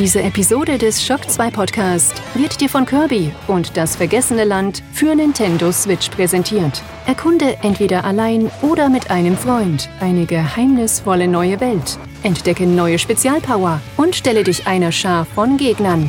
Diese Episode des Shock 2 Podcast wird dir von Kirby und das vergessene Land für Nintendo Switch präsentiert. Erkunde entweder allein oder mit einem Freund eine geheimnisvolle neue Welt. Entdecke neue Spezialpower und stelle dich einer Schar von Gegnern.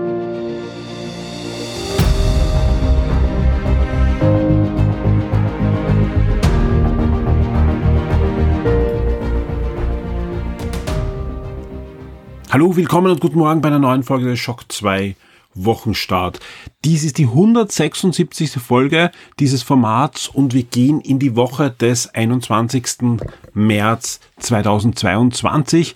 Hallo, willkommen und guten Morgen bei einer neuen Folge des Shock 2 Wochenstart. Dies ist die 176. Folge dieses Formats und wir gehen in die Woche des 21. März 2022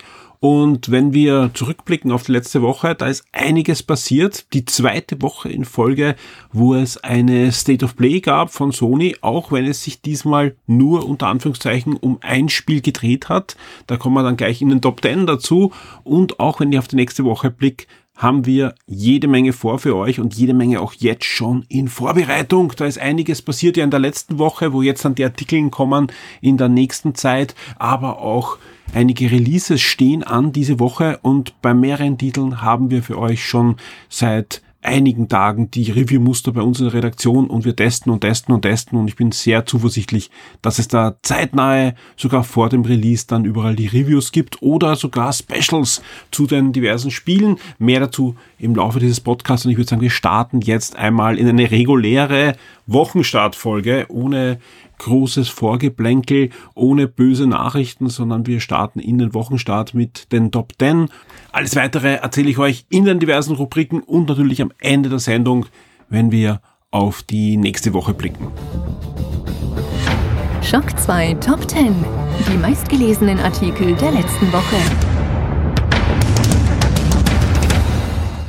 und wenn wir zurückblicken auf die letzte Woche, da ist einiges passiert. Die zweite Woche in Folge, wo es eine State of Play gab von Sony, auch wenn es sich diesmal nur unter Anführungszeichen um ein Spiel gedreht hat. Da kommen wir dann gleich in den Top 10 dazu. Und auch wenn ich auf die nächste Woche blick, haben wir jede Menge vor für euch und jede Menge auch jetzt schon in Vorbereitung. Da ist einiges passiert ja in der letzten Woche, wo jetzt dann die Artikel kommen in der nächsten Zeit, aber auch einige Releases stehen an diese Woche und bei mehreren Titeln haben wir für euch schon seit einigen Tagen die Review-Muster bei uns in der Redaktion und wir testen und testen und testen und ich bin sehr zuversichtlich, dass es da zeitnahe, sogar vor dem Release, dann überall die Reviews gibt oder sogar Specials zu den diversen Spielen. Mehr dazu im Laufe dieses Podcasts und ich würde sagen, wir starten jetzt einmal in eine reguläre Wochenstartfolge ohne großes Vorgeplänkel, ohne böse Nachrichten, sondern wir starten in den Wochenstart mit den Top 10. Alles weitere erzähle ich euch in den diversen Rubriken und natürlich am Ende der Sendung, wenn wir auf die nächste Woche blicken. Schock 2 Top 10. Die meistgelesenen Artikel der letzten Woche.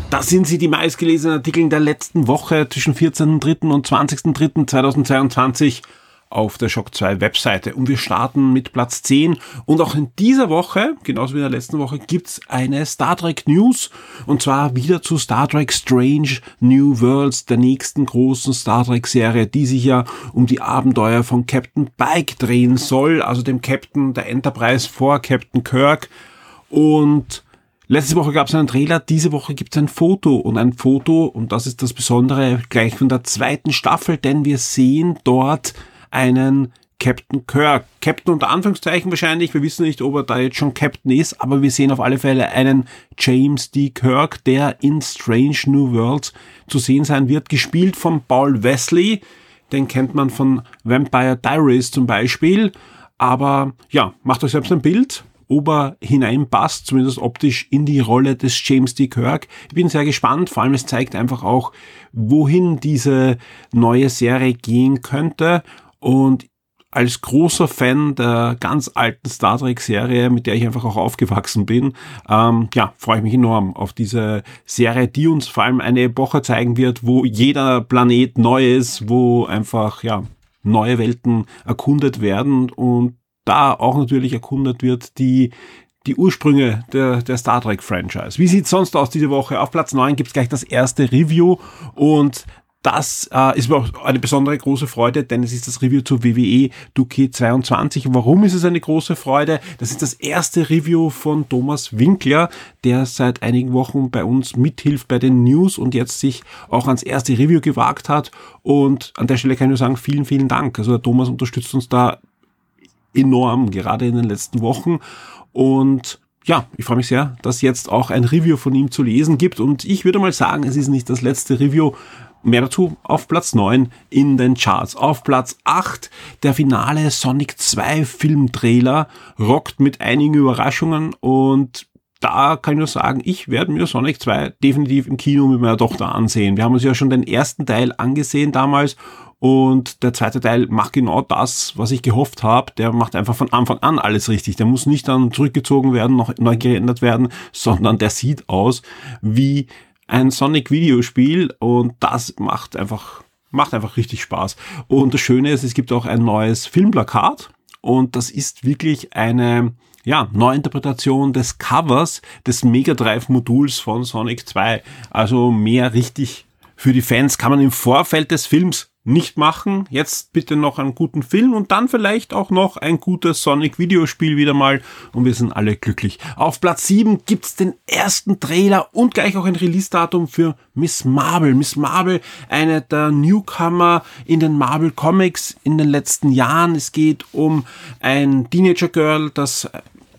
Das sind sie, die meistgelesenen Artikel der letzten Woche zwischen 14.3. und 20.3.2022 auf der Shock 2 Webseite. Und wir starten mit Platz 10. Und auch in dieser Woche, genauso wie in der letzten Woche, gibt's eine Star Trek News. Und zwar wieder zu Star Trek Strange New Worlds, der nächsten großen Star Trek Serie, die sich ja um die Abenteuer von Captain Pike drehen soll, also dem Captain der Enterprise vor Captain Kirk. Und Letzte Woche gab es einen Trailer, diese Woche gibt es ein Foto und ein Foto, und das ist das Besondere, gleich von der zweiten Staffel, denn wir sehen dort einen Captain Kirk. Captain unter Anführungszeichen wahrscheinlich. Wir wissen nicht, ob er da jetzt schon Captain ist, aber wir sehen auf alle Fälle einen James D. Kirk, der in Strange New Worlds zu sehen sein wird, gespielt von Paul Wesley. Den kennt man von Vampire Diaries zum Beispiel. Aber ja, macht euch selbst ein Bild, ob er hineinpasst, zumindest optisch, in die Rolle des James D. Kirk. Ich bin sehr gespannt, vor allem es zeigt einfach auch, wohin diese neue Serie gehen könnte und als großer Fan der ganz alten Star Trek Serie, mit der ich einfach auch aufgewachsen bin, ähm, ja, freue ich mich enorm auf diese Serie, die uns vor allem eine Epoche zeigen wird, wo jeder Planet neu ist, wo einfach, ja, neue Welten erkundet werden und da auch natürlich erkundet wird, die die Ursprünge der, der Star Trek Franchise. Wie sieht's sonst aus diese Woche? Auf Platz 9 gibt's gleich das erste Review und das äh, ist mir auch eine besondere große Freude, denn es ist das Review zu WWE 2K22. Warum ist es eine große Freude? Das ist das erste Review von Thomas Winkler, der seit einigen Wochen bei uns mithilft bei den News und jetzt sich auch ans erste Review gewagt hat. Und an der Stelle kann ich nur sagen, vielen, vielen Dank. Also der Thomas unterstützt uns da enorm, gerade in den letzten Wochen. Und ja, ich freue mich sehr, dass jetzt auch ein Review von ihm zu lesen gibt. Und ich würde mal sagen, es ist nicht das letzte Review, Mehr dazu auf Platz 9 in den Charts. Auf Platz 8 der finale Sonic 2 Filmtrailer rockt mit einigen Überraschungen und da kann ich nur sagen, ich werde mir Sonic 2 definitiv im Kino mit meiner Tochter ansehen. Wir haben uns ja schon den ersten Teil angesehen damals Und der zweite Teil macht genau das, was ich gehofft habe. Der macht einfach von Anfang an alles richtig. Der muss nicht dann zurückgezogen werden, noch neu geändert werden, sondern der sieht aus wie ein Sonic-Videospiel und das macht einfach, macht einfach richtig Spaß. Und das Schöne ist, es gibt auch ein neues Filmplakat und das ist wirklich eine, ja, Neuinterpretation des Covers des Mega Drive Moduls von Sonic 2. Also mehr richtig für die Fans kann man im Vorfeld des Films nicht machen. Jetzt bitte noch einen guten Film und dann vielleicht auch noch ein gutes Sonic Videospiel wieder mal und wir sind alle glücklich. Auf Platz 7 gibt's den ersten Trailer und gleich auch ein Release-Datum für Miss Marvel. Miss Marvel, eine der Newcomer in den Marvel Comics in den letzten Jahren. Es geht um ein Teenager Girl, das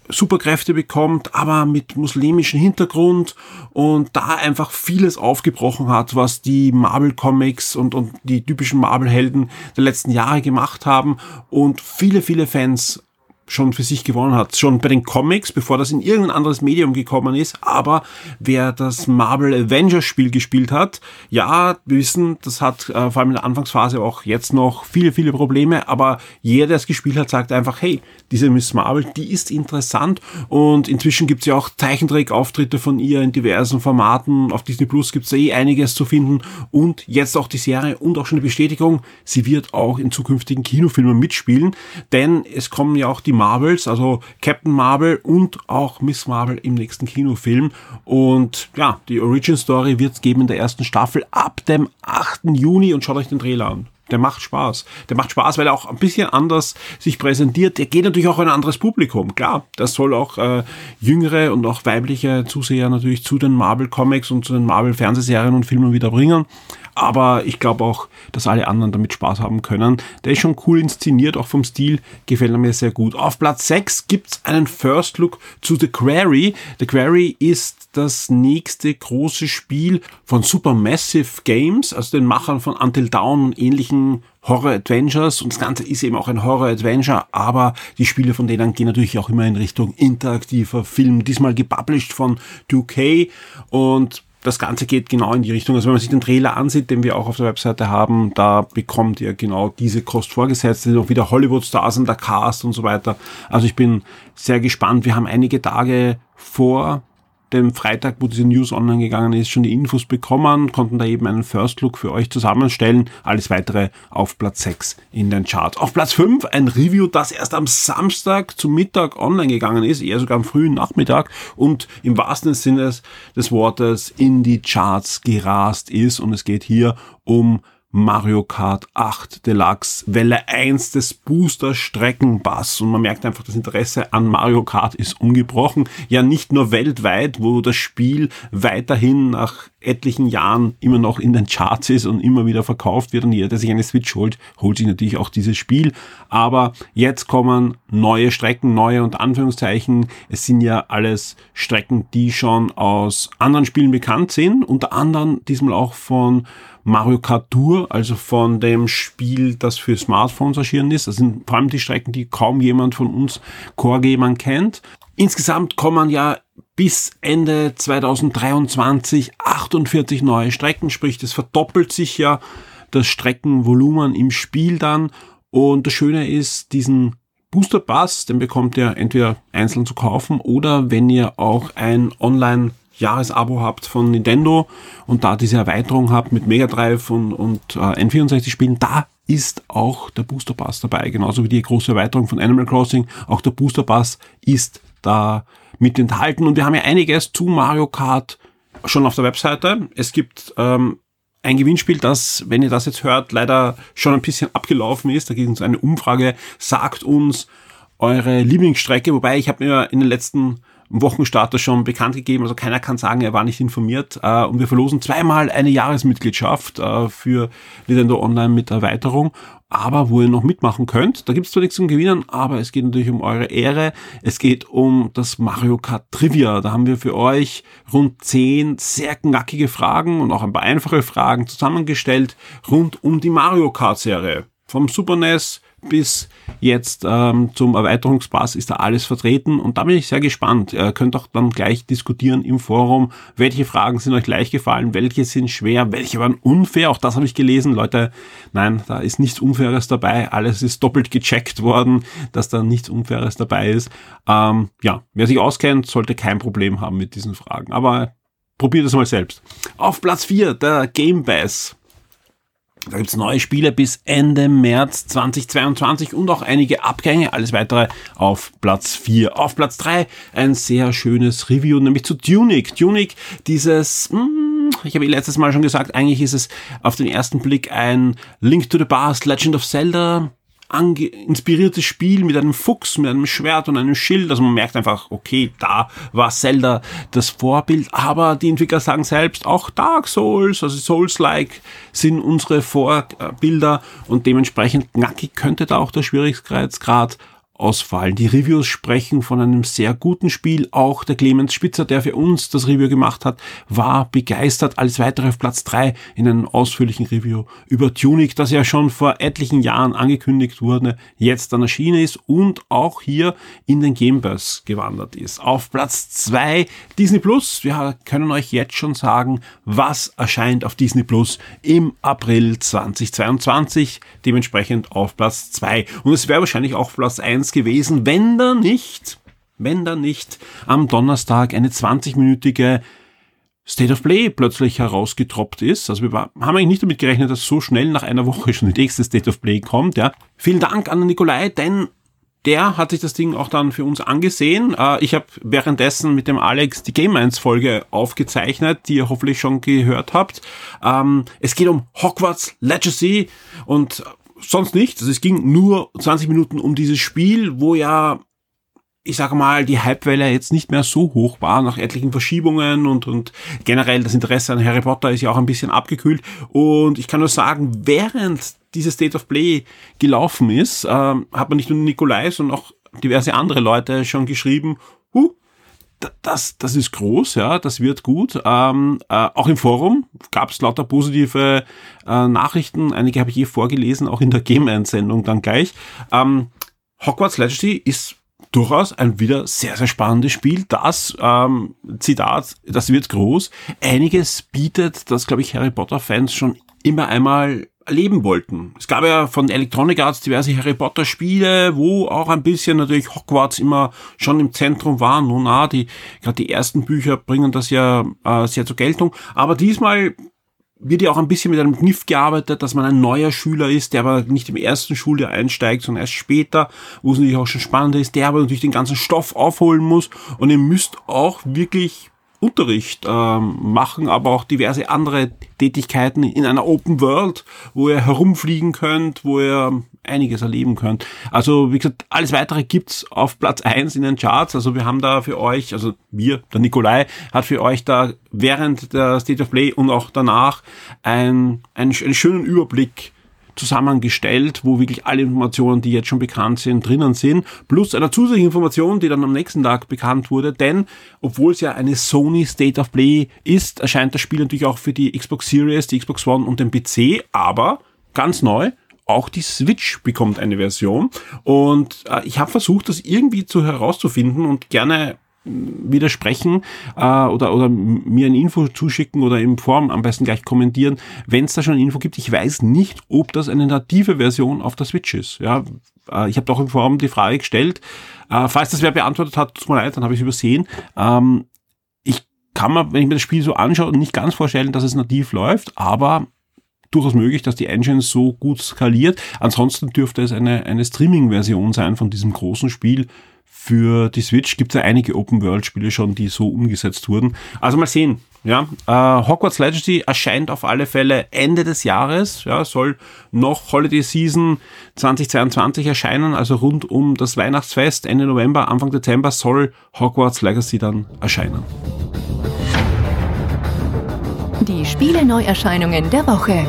Superkräfte bekommt, aber mit muslimischem Hintergrund und da einfach vieles aufgebrochen hat, was die Marvel Comics und, und die typischen Marvel Helden der letzten Jahre gemacht haben. Und viele, viele Fans schon für sich gewonnen hat. Schon bei den Comics, bevor das in irgendein anderes Medium gekommen ist. Aber wer das Marvel Avengers Spiel gespielt hat, ja, wir wissen, das hat äh, vor allem in der Anfangsphase auch jetzt noch viele, viele Probleme. Aber jeder, der es gespielt hat, sagt einfach, hey, diese Miss Marvel, die ist interessant. Und inzwischen gibt's ja auch Zeichentrick-Auftritte von ihr in diversen Formaten. Auf Disney Plus gibt's eh einiges zu finden. Und jetzt auch die Serie und auch schon die Bestätigung, sie wird auch in zukünftigen Kinofilmen mitspielen. Denn es kommen ja auch die Marvels, also Captain Marvel und auch Miss Marvel im nächsten Kinofilm. Und ja, die Origin Story wird es geben in der ersten Staffel ab dem 8. Juni und schaut euch den Trailer an. Der macht Spaß. Der macht Spaß, weil er auch ein bisschen anders sich präsentiert. Der geht natürlich auch ein anderes Publikum. Klar, das soll auch äh, jüngere und auch weibliche Zuseher natürlich zu den Marvel Comics und zu den Marvel Fernsehserien und Filmen wieder bringen aber ich glaube auch, dass alle anderen damit Spaß haben können. Der ist schon cool inszeniert, auch vom Stil gefällt er mir sehr gut. Auf Platz 6 gibt's einen First Look zu The Quarry. The Quarry ist das nächste große Spiel von Supermassive Games, also den Machern von Until Dawn und ähnlichen Horror-Adventures und das Ganze ist eben auch ein Horror-Adventure, aber die Spiele von denen gehen natürlich auch immer in Richtung interaktiver Film, diesmal gepublished von 2K und das Ganze geht genau in die Richtung. Also wenn man sich den Trailer ansieht, den wir auch auf der Webseite haben, da bekommt ihr genau diese Kost vorgesetzt. Es sind auch wieder Hollywood-Stars und der Cast und so weiter. Also ich bin sehr gespannt. Wir haben einige Tage vor dem Freitag, wo diese News online gegangen ist, schon die Infos bekommen, konnten da eben einen First Look für euch zusammenstellen. Alles weitere auf Platz 6 in den Charts. Auf Platz 5 ein Review, das erst am Samstag zum Mittag online gegangen ist, eher sogar am frühen Nachmittag und im wahrsten Sinne des Wortes in die Charts gerast ist. Und es geht hier um Mario Kart 8 Deluxe Welle 1 des Booster Streckenbass und man merkt einfach, das Interesse an Mario Kart ist ungebrochen. Ja, nicht nur weltweit, wo das Spiel weiterhin nach etlichen Jahren immer noch in den Charts ist und immer wieder verkauft wird und jeder, der sich eine Switch holt, holt sich natürlich auch dieses Spiel. Aber jetzt kommen neue Strecken, neue und Anführungszeichen. Es sind ja alles Strecken, die schon aus anderen Spielen bekannt sind, unter anderem diesmal auch von Mario Kart Tour, also von dem Spiel, das für Smartphones erschienen ist. Das sind vor allem die Strecken, die kaum jemand von uns Core-Gamern kennt. Insgesamt kommen ja bis Ende 2023 48 neue Strecken, sprich, das verdoppelt sich ja das Streckenvolumen im Spiel dann. Und das Schöne ist, diesen Booster Pass, den bekommt ihr entweder einzeln zu kaufen oder wenn ihr auch ein Online Jahresabo habt von Nintendo und da diese Erweiterung habt mit Mega Drive und, und äh, N64-Spielen, da ist auch der Booster Pass dabei, genauso wie die große Erweiterung von Animal Crossing. Auch der Booster Pass ist da mit enthalten und wir haben ja einiges zu Mario Kart schon auf der Webseite. Es gibt ähm, ein Gewinnspiel, das, wenn ihr das jetzt hört, leider schon ein bisschen abgelaufen ist. Da geht uns eine Umfrage, sagt uns eure Lieblingsstrecke, wobei ich habe mir in den letzten Wochenstarter schon bekannt gegeben. Also keiner kann sagen, er war nicht informiert. Äh, und wir verlosen zweimal eine Jahresmitgliedschaft äh, für Nintendo Online mit Erweiterung. Aber wo ihr noch mitmachen könnt, da gibt's zwar nichts zum Gewinnen, aber es geht natürlich um eure Ehre. Es geht um das Mario Kart Trivia. Da haben wir für euch rund zehn sehr knackige Fragen und auch ein paar einfache Fragen zusammengestellt rund um die Mario Kart Serie. Vom Super NES bis jetzt ähm, zum Erweiterungspass ist da alles vertreten und da bin ich sehr gespannt. Ihr könnt auch dann gleich diskutieren im Forum, welche Fragen sind euch leicht gefallen, welche sind schwer, welche waren unfair, auch das habe ich gelesen. Leute, nein, da ist nichts Unfaires dabei, alles ist doppelt gecheckt worden, dass da nichts Unfaires dabei ist. Ähm, ja, wer sich auskennt, sollte kein Problem haben mit diesen Fragen, aber probiert es mal selbst. Auf Platz 4, der Game Bass. Da gibt's neue Spiele bis Ende März 2022 und auch einige Abgänge. Alles weitere auf Platz 4. Auf Platz 3 ein sehr schönes Review, nämlich zu Tunic. Tunic, dieses... Hm, ich habe letztes Mal schon gesagt, eigentlich ist es auf den ersten Blick ein Link to the Past, Legend of Zelda inspiriertes Spiel mit einem Fuchs, mit einem Schwert und einem Schild. Also man merkt einfach, okay, da war Zelda das Vorbild, aber die Entwickler sagen selbst, auch Dark Souls, also Souls-like sind unsere Vorbilder und dementsprechend knackig könnte da auch der Schwierigkeitsgrad ausfallen. Die Reviews sprechen von einem sehr guten Spiel. Auch der Clemens Spitzer, der für uns das Review gemacht hat, war begeistert. Alles weitere auf Platz drei in einem ausführlichen Review über Tunic, das ja schon vor etlichen Jahren angekündigt wurde, jetzt dann erschienen ist und auch hier in den Gamebus gewandert ist. Auf Platz zwei Disney Plus. Wir können euch jetzt schon sagen, was erscheint auf Disney Plus im April 2022. Dementsprechend auf Platz zwei Und es wäre wahrscheinlich auch Platz eins Chance gewesen, wenn da nicht, wenn da nicht am Donnerstag eine 20-minütige State of Play plötzlich herausgetroppt ist. Also wir haben eigentlich nicht damit gerechnet, dass so schnell nach einer Woche schon die nächste State of Play kommt. Ja. Vielen Dank an Nikolai, denn der hat sich das Ding auch dann für uns angesehen. Äh, ich habe währenddessen mit dem Alex die Game 1 Folge aufgezeichnet, die ihr hoffentlich schon gehört habt. Ähm, es geht um Hogwarts Legacy und sonst nichts. Also es ging nur 20 Minuten um dieses Spiel, wo ja, ich sage mal, die Hypewelle jetzt nicht mehr so hoch war nach etlichen Verschiebungen und, und generell das Interesse an Harry Potter ist ja auch ein bisschen abgekühlt. Und ich kann nur sagen, während dieses State of Play gelaufen ist, äh, hat man nicht nur Nikolai, sondern auch diverse andere Leute schon geschrieben, huh, das, das ist groß, ja, das wird gut. Ähm, äh, auch im Forum gab es lauter positive äh, Nachrichten. Einige habe ich eh vorgelesen, auch in der Game-Einsendung dann gleich. Ähm, Hogwarts Legacy ist durchaus ein wieder sehr, sehr spannendes Spiel. Das, ähm, Zitat, das wird groß. Einiges bietet, das glaube ich Harry Potter-Fans schon immer einmal erleben wollten. Es gab ja von Electronic Arts diverse Harry Potter Spiele, wo auch ein bisschen natürlich Hogwarts immer schon im Zentrum war. Nun, na, die, gerade die ersten Bücher bringen das ja äh, sehr zur Geltung. Aber diesmal wird ja auch ein bisschen mit einem Kniff gearbeitet, dass man ein neuer Schüler ist, der aber nicht im ersten Schuljahr einsteigt, sondern erst später, wo es natürlich auch schon spannender ist, der aber natürlich den ganzen Stoff aufholen muss und ihr müsst auch wirklich Unterricht ähm, machen, aber auch diverse andere Tätigkeiten in einer Open World, wo ihr herumfliegen könnt, wo ihr einiges erleben könnt. Also wie gesagt, alles weitere gibt's auf Platz eins in den Charts. Also wir haben da für euch, also wir, der Nikolai, hat für euch da während der State of Play und auch danach ein, einen, einen schönen Überblick zusammengestellt, wo wirklich alle Informationen, die jetzt schon bekannt sind, drinnen sind, plus einer zusätzlichen Information, die dann am nächsten Tag bekannt wurde, denn obwohl es ja eine Sony State of Play ist, erscheint das Spiel natürlich auch für die Xbox Series, die Xbox One und den PC, aber ganz neu, auch die Switch bekommt eine Version. Und äh, ich habe versucht, das irgendwie zu herauszufinden und gerne widersprechen äh, oder, oder mir ein Info zuschicken oder im Form am besten gleich kommentieren, wenn es da schon eine Info gibt. Ich weiß nicht, ob das eine native Version auf der Switch ist. Ja, äh, ich habe doch im Forum die Frage gestellt. Äh, falls das wer beantwortet hat, tut mir leid, dann habe ich es übersehen. Ähm, ich kann mir, wenn ich mir das Spiel so anschaue, nicht ganz vorstellen, dass es nativ läuft, aber durchaus möglich, dass die Engine so gut skaliert. Ansonsten dürfte es eine, eine Streaming-Version sein von diesem großen Spiel, für die Switch gibt es ja einige Open-World-Spiele schon, die so umgesetzt wurden. Also mal sehen. Ja, äh, Hogwarts Legacy erscheint auf alle Fälle Ende des Jahres. Ja, soll noch Holiday Season 2022 erscheinen, also rund um das Weihnachtsfest Ende November, Anfang Dezember soll Hogwarts Legacy dann erscheinen. Die Spiele Neuerscheinungen der Woche.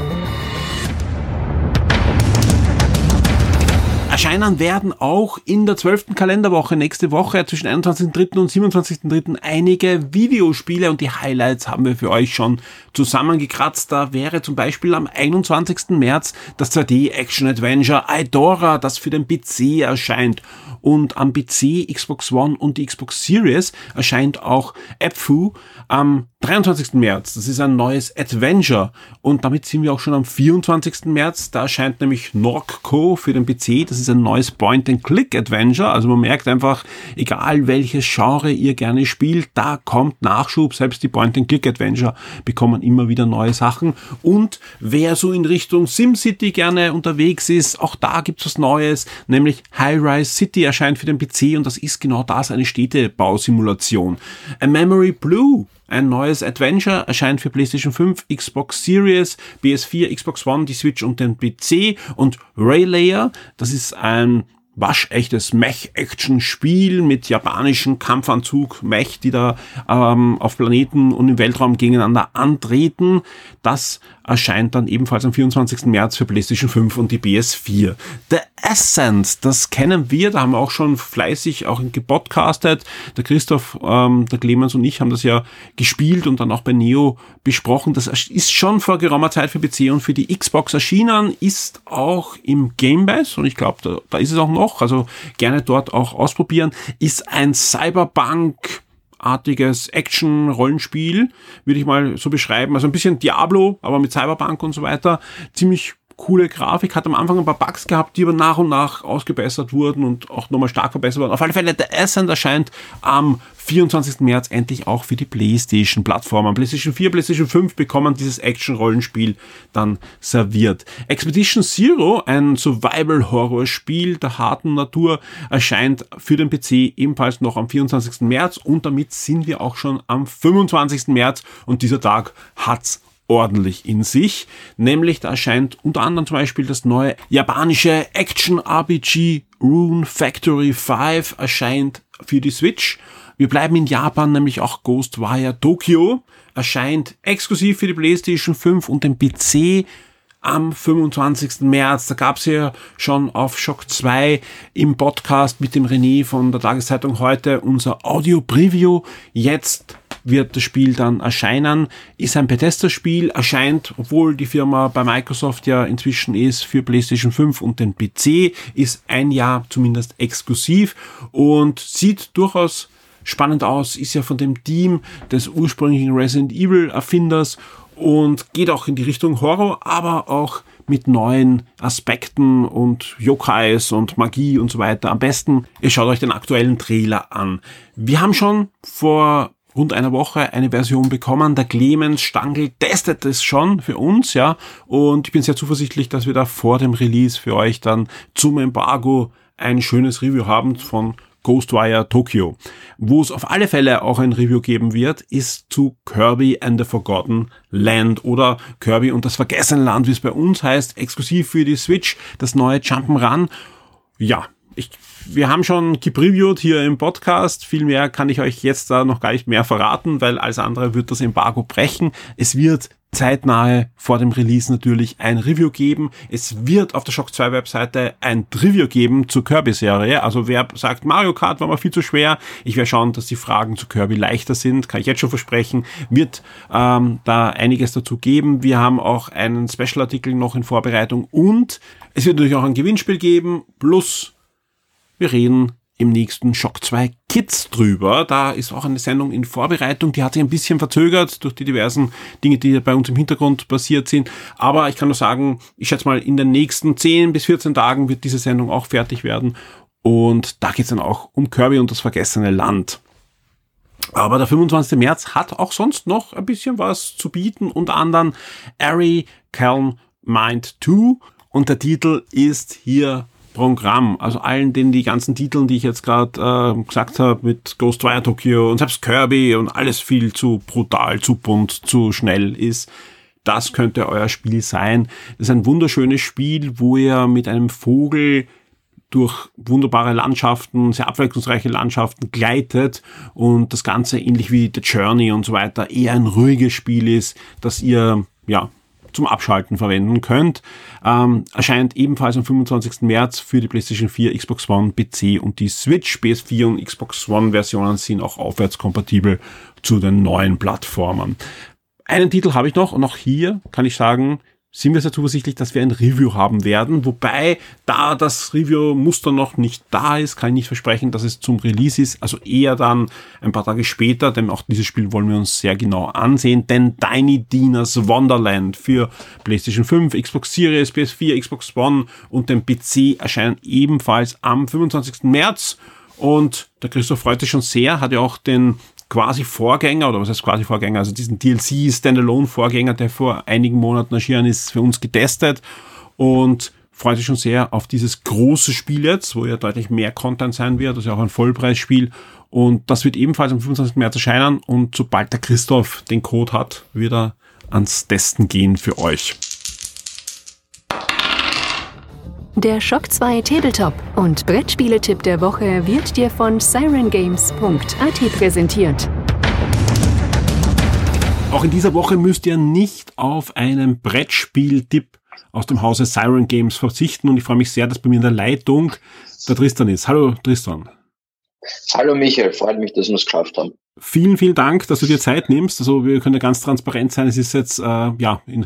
Erscheinen werden auch in der 12. Kalenderwoche nächste Woche zwischen 21.3. und 27.3. einige Videospiele und die Highlights haben wir für euch schon zusammengekratzt. Da wäre zum Beispiel am 21. März das 2D Action Adventure Idora, das für den PC erscheint. Und am PC, Xbox One und die Xbox Series erscheint auch Epfu am 23. März. Das ist ein neues Adventure. Und damit sind wir auch schon am 24. März. Da erscheint nämlich Norco für den PC. Das ist ein neues Point-and-Click-Adventure. Also man merkt einfach, egal welches Genre ihr gerne spielt, da kommt Nachschub. Selbst die Point-and-Click-Adventure bekommen immer wieder neue Sachen. Und wer so in Richtung SimCity gerne unterwegs ist, auch da gibt's was Neues, nämlich High-Rise City erscheint für den PC und das ist genau das, eine Städtebausimulation. A Memory Blue ein neues Adventure erscheint für PlayStation 5, Xbox Series, PS4, Xbox One, die Switch und den PC. Und Raylayer, das ist ein waschechtes Mech-Action-Spiel mit japanischem Kampfanzug, Mech, die da ähm, auf Planeten und im Weltraum gegeneinander antreten. Das erscheint dann ebenfalls am 24. März für PlayStation 5 und die PS4. The Ascent, das kennen wir, da haben wir auch schon fleißig auch gepodcastet. Der Christoph, ähm, der Clemens und ich haben das ja gespielt und dann auch bei Neo besprochen. Das ist schon vor geraumer Zeit für PC und für die Xbox erschienen, ist auch im Game Pass und ich glaube, da, da ist es auch noch, also gerne dort auch ausprobieren. Ist ein Cyberpunk artiges Action-Rollenspiel, würde ich mal so beschreiben. Also ein bisschen Diablo, aber mit Cyberpunk und so weiter. Ziemlich coole Grafik, hat am Anfang ein paar Bugs gehabt, die aber nach und nach ausgebessert wurden und auch nochmal stark verbessert wurden. Auf alle Fälle, der Ascent erscheint am 24. März endlich auch für die PlayStation-Plattformen. PlayStation 4, PlayStation 5 bekommen dieses Action-Rollenspiel dann serviert. Expedition Zero, ein Survival-Horror-Spiel der harten Natur, erscheint für den PC ebenfalls noch am 24. März und damit sind wir auch schon am 25. März und dieser Tag hat's ordentlich in sich. Nämlich da erscheint unter anderem zum Beispiel das neue japanische Action-RPG Rune Factory 5 erscheint für die Switch wir bleiben in Japan, nämlich auch Ghostwire Tokyo erscheint exklusiv für die PlayStation 5 und den PC am 25. März. Da gab es ja schon auf Shock 2 im Podcast mit dem René von der Tageszeitung heute unser Audio-Preview. Jetzt wird das Spiel dann erscheinen. Ist ein Bethesda-Spiel, erscheint, obwohl die Firma bei Microsoft ja inzwischen ist, für PlayStation 5 und den PC, ist ein Jahr zumindest exklusiv und sieht durchaus spannend aus, ist ja von dem Team des ursprünglichen Resident Evil Erfinders und geht auch in die Richtung Horror, aber auch mit neuen Aspekten und Yokais und Magie und so weiter. Am besten, ihr schaut euch den aktuellen Trailer an. Wir haben schon vor rund einer Woche eine Version bekommen. Der Clemens Stangl testet es schon für uns, ja. Und ich bin sehr zuversichtlich, dass wir da vor dem Release für euch dann zum Embargo ein schönes Review haben von Ghostwire Tokyo. Wo es auf alle Fälle auch ein Review geben wird, ist zu Kirby and the Forgotten Land oder Kirby und das vergessene Land, wie es bei uns heißt, exklusiv für die Switch, das neue Jump'n'Run. Ja, ich, wir haben schon gepreviewt hier im Podcast. Viel mehr kann ich euch jetzt da noch gar nicht mehr verraten, weil alles andere wird das Embargo brechen. Es wird zeitnahe vor dem Release natürlich ein Review geben. Es wird auf der Shock 2 Webseite ein Review geben zur Kirby-Serie. Also wer sagt, Mario Kart war mal viel zu schwer, ich werde schauen, dass die Fragen zu Kirby leichter sind, kann ich jetzt schon versprechen, wird ähm, da einiges dazu geben. Wir haben auch einen Special-Artikel noch in Vorbereitung und es wird natürlich auch ein Gewinnspiel geben, plus wir reden im nächsten Shock 2 Kids drüber. Da ist auch eine Sendung in Vorbereitung, die hat sich ein bisschen verzögert durch die diversen Dinge, die bei uns im Hintergrund passiert sind. Aber ich kann nur sagen, ich schätze mal, in den nächsten 10 bis 14 Tagen wird diese Sendung auch fertig werden. Und da geht es dann auch um Kirby und das vergessene Land. Aber der 25. März hat auch sonst noch ein bisschen was zu bieten, unter anderem Ari Calm Mind 2. Und der Titel ist hier Programm, also allen den die ganzen Titeln, die ich jetzt gerade äh, gesagt habe, mit Ghostwire Tokyo und selbst Kirby und alles viel zu brutal, zu bunt, zu schnell ist, das könnte euer Spiel sein. Das ist ein wunderschönes Spiel, wo ihr mit einem Vogel durch wunderbare Landschaften, sehr abwechslungsreiche Landschaften gleitet und das Ganze ähnlich wie The Journey und so weiter eher ein ruhiges Spiel ist, dass ihr ja zum Abschalten verwenden könnt. Ähm, erscheint ebenfalls am 25. März für die PlayStation 4, Xbox One, PC und die Switch. PS4 und Xbox One Versionen sind auch aufwärtskompatibel zu den neuen Plattformen. Einen Titel habe ich noch und auch hier kann ich sagen, sind wir sehr zuversichtlich, dass wir ein Review haben werden. Wobei, da das Review-Muster noch nicht da ist, kann ich nicht versprechen, dass es zum Release ist. Also eher dann ein paar Tage später, denn auch dieses Spiel wollen wir uns sehr genau ansehen. Denn Tiny Dinas Wonderland für PlayStation 5, Xbox Series, PS4, Xbox One und den PC erscheinen ebenfalls am 25. März. Und der Christoph freut sich schon sehr, hat ja auch den quasi Vorgänger, oder was heißt quasi Vorgänger, also diesen DLC Standalone Vorgänger, der vor einigen Monaten erschienen ist, für uns getestet und freut sich schon sehr auf dieses große Spiel jetzt, wo ja deutlich mehr Content sein wird, ja auch ein Vollpreisspiel und das wird ebenfalls am 25. März erscheinen und sobald der Christoph den Code hat, wird er ans Testen gehen für euch. Der Shock 2 Tabletop und Brettspieletipp der Woche wird dir von sirengames.at präsentiert. Auch in dieser Woche müsst ihr nicht auf einen Brettspieltipp aus dem Hause Siren Games verzichten und ich freue mich sehr, dass bei mir in der Leitung der Tristan ist. Hallo Tristan. Hallo Michael, freut mich, dass wir es geschafft haben. Vielen, vielen Dank, dass du dir Zeit nimmst. Also wir können ja ganz transparent sein. Es ist jetzt äh, ja in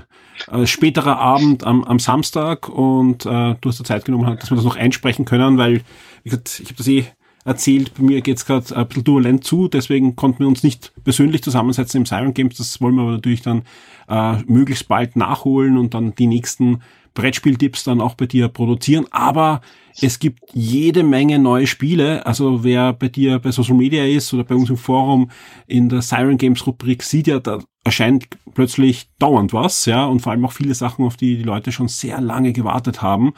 äh, späterer Abend am, am Samstag und äh, du hast dir Zeit genommen, dass wir das noch einsprechen können, weil wie gesagt, ich habe das eh erzählt, bei mir geht's gerade ein bisschen turbulent zu, deswegen konnten wir uns nicht persönlich zusammensetzen im Siren Games. Das wollen wir aber natürlich dann äh, möglichst bald nachholen und dann die nächsten Brettspieltipps dann auch bei dir produzieren. Aber es gibt jede Menge neue Spiele. Also wer bei dir bei Social Media ist oder bei uns im Forum in der Siren Games Rubrik sieht ja, da erscheint plötzlich dauernd was, ja, und vor allem auch viele Sachen, auf die die Leute schon sehr lange gewartet haben.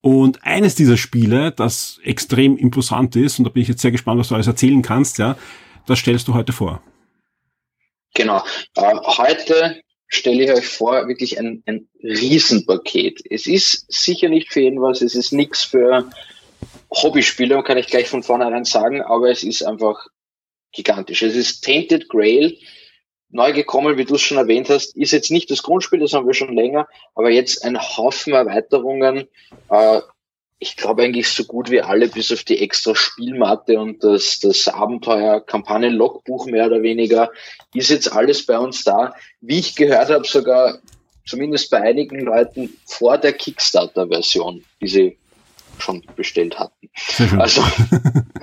Und eines dieser Spiele, das extrem imposant ist, und da bin ich jetzt sehr gespannt, was du alles erzählen kannst, ja, das stellst du heute vor. Genau. Äh, heute stelle ich euch vor, wirklich ein, ein Riesenpaket. Es ist sicher nicht für jeden was, es ist nichts für Hobbyspieler, kann ich gleich von vornherein sagen, aber es ist einfach gigantisch. Es ist Tainted Grail, neu gekommen, wie du es schon erwähnt hast, ist jetzt nicht das Grundspiel, das haben wir schon länger, aber jetzt ein Haufen Erweiterungen, äh, ich glaube eigentlich so gut wie alle, bis auf die extra Spielmatte und das, das Abenteuer-Kampagnen-Logbuch mehr oder weniger, ist jetzt alles bei uns da. Wie ich gehört habe, sogar zumindest bei einigen Leuten vor der Kickstarter-Version, die sie schon bestellt hatten. Also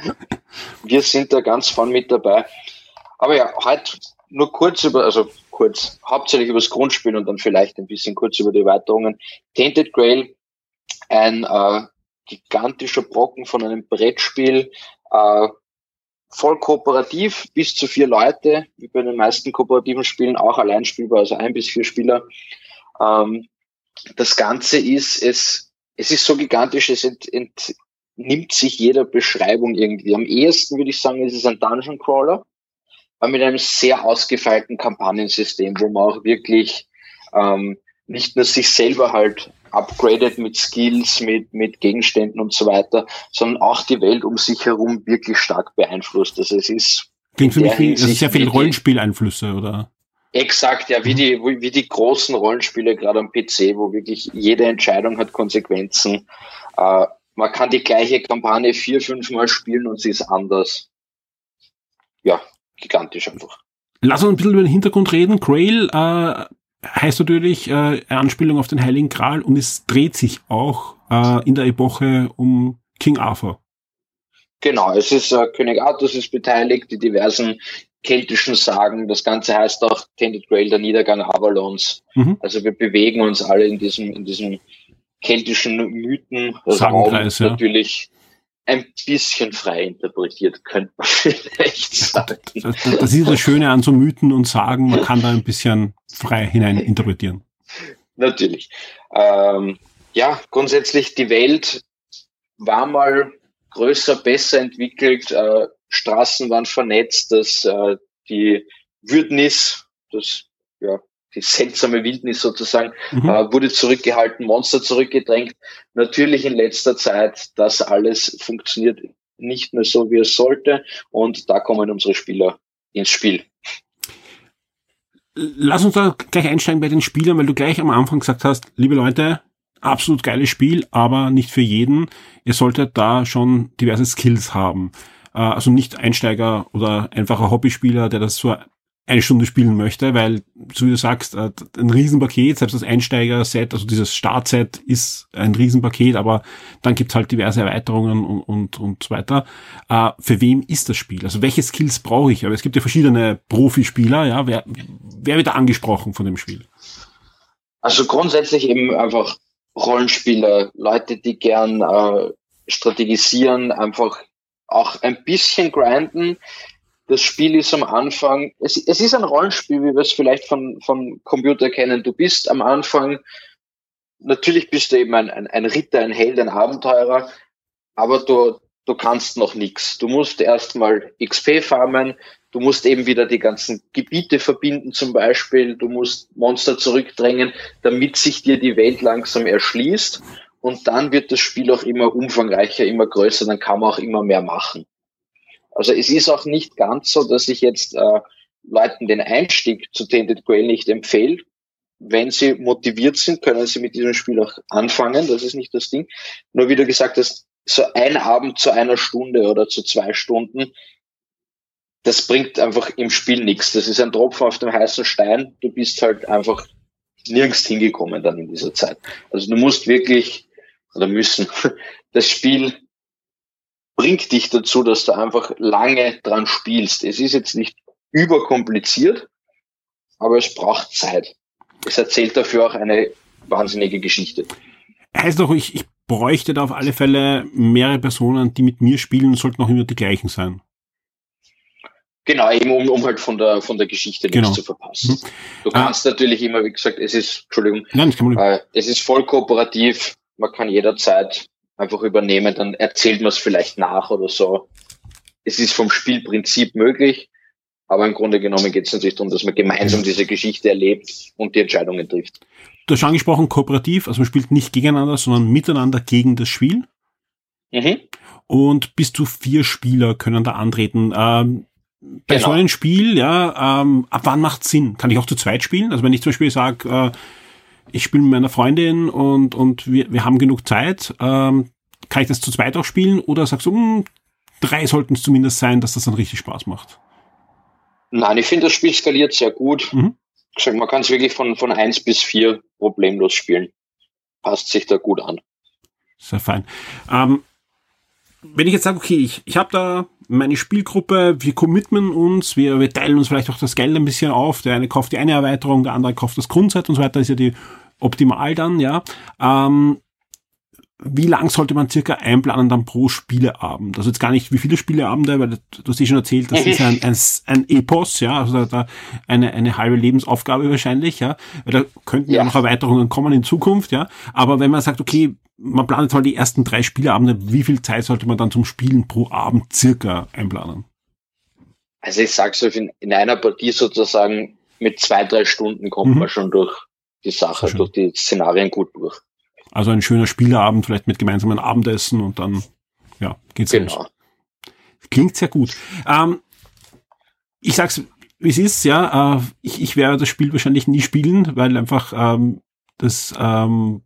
wir sind da ganz vorn mit dabei. Aber ja, heute nur kurz über, also kurz, hauptsächlich über das Grundspiel und dann vielleicht ein bisschen kurz über die Erweiterungen. Tainted Grail, ein äh, gigantischer Brocken von einem Brettspiel, äh, voll kooperativ, bis zu vier Leute, wie bei den meisten kooperativen Spielen, auch allein spielbar, also ein bis vier Spieler. Ähm, das Ganze ist, es, es ist so gigantisch, es ent, entnimmt sich jeder Beschreibung irgendwie. Am ehesten würde ich sagen, es ist ein Dungeon Crawler, aber mit einem sehr ausgefeilten Kampagnensystem, wo man auch wirklich ähm, nicht nur sich selber halt upgradet mit Skills, mit, mit Gegenständen und so weiter, sondern auch die Welt um sich herum wirklich stark beeinflusst. Also es ist Klingt für mich wie, das ist sehr viel Rollenspieleinflüsse, oder? Exakt, ja, wie die, wie die großen Rollenspiele gerade am PC, wo wirklich jede Entscheidung hat Konsequenzen. Äh, man kann die gleiche Kampagne vier, fünf Mal spielen und sie ist anders. Ja, gigantisch einfach. Lass uns ein bisschen über den Hintergrund reden. Grail äh, heißt natürlich äh, Anspielung auf den Heiligen Gral und es dreht sich auch äh, in der Epoche um King Arthur. Genau, es ist äh, König Arthur ist beteiligt, die diversen keltischen Sagen. Das Ganze heißt auch Tended Grail, der Niedergang Avalons. Mhm. Also wir bewegen uns alle in diesem, in diesem keltischen Mythen. Sagenkreis, ja. Natürlich ein bisschen frei interpretiert, könnte man vielleicht sagen. Das, ist das Schöne an so Mythen und Sagen, man kann da ein bisschen frei hinein interpretieren. Natürlich. Ähm, ja, grundsätzlich die Welt war mal größer, besser entwickelt, äh, Straßen waren vernetzt, dass äh, die Wildnis, das ja, die seltsame Wildnis sozusagen, mhm. äh, wurde zurückgehalten, Monster zurückgedrängt. Natürlich in letzter Zeit, das alles funktioniert nicht mehr so, wie es sollte. Und da kommen unsere Spieler ins Spiel. lass uns da gleich einsteigen bei den Spielern, weil du gleich am Anfang gesagt hast, liebe Leute, absolut geiles Spiel, aber nicht für jeden. Ihr solltet da schon diverse Skills haben. Äh, also nicht Einsteiger oder einfacher Hobbyspieler, der das so eine Stunde spielen möchte, weil, so wie du sagst, äh, ein Riesenpaket, selbst das Einsteiger-Set, also dieses Start-Set ist ein Riesenpaket, aber dann gibt's halt diverse Erweiterungen und, und, und so weiter. Äh, für wem ist das Spiel? Also welche Skills brauche ich? Aber es gibt ja verschiedene Profispieler, ja. Wer, wer wird da angesprochen von dem Spiel? Also grundsätzlich eben einfach Rollenspieler, Leute, die gern äh, strategisieren, einfach auch ein bisschen grinden das Spiel ist am Anfang, es, es ist ein Rollenspiel, wie wir es vielleicht von, von Computer kennen. Du bist am Anfang, natürlich bist du eben ein, ein, ein Ritter, ein Held, ein Abenteurer, aber du, du kannst noch nichts. Du musst erstmal XP farmen, du musst eben wieder die ganzen Gebiete verbinden zum Beispiel, du musst Monster zurückdrängen, damit sich dir die Welt langsam erschließt und dann wird das Spiel auch immer umfangreicher, immer größer, dann kann man auch immer mehr machen. Also es ist auch nicht ganz so, dass ich jetzt äh, Leuten den Einstieg zu Tainted Grail nicht empfehle. Wenn sie motiviert sind, können sie mit diesem Spiel auch anfangen. Das ist nicht das Ding. Nur wie du gesagt hast, so ein Abend zu einer Stunde oder zu zwei Stunden, das bringt einfach im Spiel nichts. Das ist ein Tropfen auf dem heißen Stein. Du bist halt einfach nirgends hingekommen dann in dieser Zeit. Also du musst wirklich oder müssen das Spiel bringt dich dazu, dass du einfach lange dran spielst. Es ist jetzt nicht überkompliziert, aber es braucht Zeit. Es erzählt dafür auch eine wahnsinnige Geschichte. Heißt doch, ich, ich bräuchte da auf alle Fälle mehrere Personen, die mit mir spielen, sollten auch immer die gleichen sein. Genau, eben um, um halt von der von der Geschichte genau. nichts zu verpassen. Hm. Du kannst ah. natürlich immer, wie gesagt, es ist, Entschuldigung, Nein, äh, es ist voll kooperativ, man kann jederzeit einfach übernehmen, dann erzählt man es vielleicht nach oder so. Es ist vom Spielprinzip möglich, aber im Grunde genommen geht es natürlich darum, dass man gemeinsam diese Geschichte erlebt und die Entscheidungen trifft. Du hast angesprochen, kooperativ, also man spielt nicht gegeneinander, sondern miteinander gegen das Spiel. Mhm. Und bis zu vier Spieler können da antreten. Ähm, bei genau. so einem Spiel, ja, ähm, ab wann macht Sinn? Kann ich auch zu zweit spielen? Also wenn ich zum Beispiel sage, äh, ich spiele mit meiner Freundin und, und wir, wir haben genug Zeit. Ähm, kann ich das zu zweit auch spielen oder sagst du, mh, hm, drei sollten es zumindest sein, dass das dann richtig Spaß macht? Nein, ich finde, das Spiel skaliert sehr gut. Mhm. Man kann es wirklich von, von eins bis vier problemlos spielen. Passt sich da gut an. Sehr fein. Ähm, wenn ich jetzt sage, okay, ich, ich habe da meine Spielgruppe, wir committen uns, wir, wir teilen uns vielleicht auch das Geld ein bisschen auf. Der eine kauft die eine Erweiterung, der andere kauft das Grundset und so weiter, ist ja die optimal dann, ja. Ähm, wie lang sollte man circa einplanen dann pro Spieleabend? Also jetzt gar nicht, wie viele Spieleabende, weil du hast eh schon erzählt, das ist ein, ein, ein Epos, ja, also da eine, eine halbe Lebensaufgabe wahrscheinlich, ja. Da könnten ja noch Erweiterungen kommen in Zukunft, ja. Aber wenn man sagt, okay, man plant halt die ersten drei Spieleabende, wie viel Zeit sollte man dann zum Spielen pro Abend circa einplanen? Also ich sag's euch, in, in einer Partie sozusagen mit zwei, drei Stunden kommt mhm. man schon durch die Sache, durch die Szenarien gut durch. Also ein schöner Spieleabend, vielleicht mit gemeinsamen Abendessen und dann, ja, geht's genau. los. Klingt sehr gut. Ähm, ich sag's, wie es ist, ja, äh, ich, ich werde das Spiel wahrscheinlich nie spielen, weil einfach ähm, das ähm,